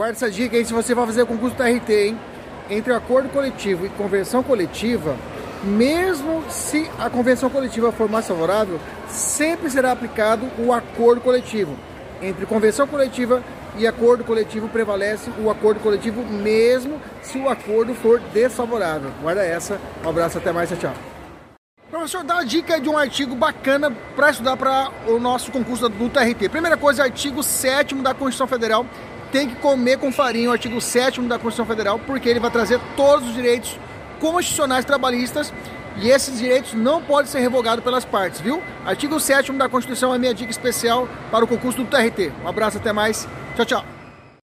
Guarda essa dica aí se você vai fazer o concurso do TRT, hein? Entre acordo coletivo e convenção coletiva, mesmo se a convenção coletiva for mais favorável, sempre será aplicado o acordo coletivo. Entre convenção coletiva e acordo coletivo prevalece o acordo coletivo, mesmo se o acordo for desfavorável. Guarda essa. Um abraço, até mais, tchau. Professor, dá uma dica de um artigo bacana para estudar para o nosso concurso do TRT. Primeira coisa, artigo 7 da Constituição Federal. Tem que comer com farinha o artigo 7 da Constituição Federal, porque ele vai trazer todos os direitos constitucionais trabalhistas e esses direitos não podem ser revogados pelas partes, viu? Artigo 7 da Constituição é minha dica especial para o concurso do TRT. Um abraço, até mais. Tchau, tchau.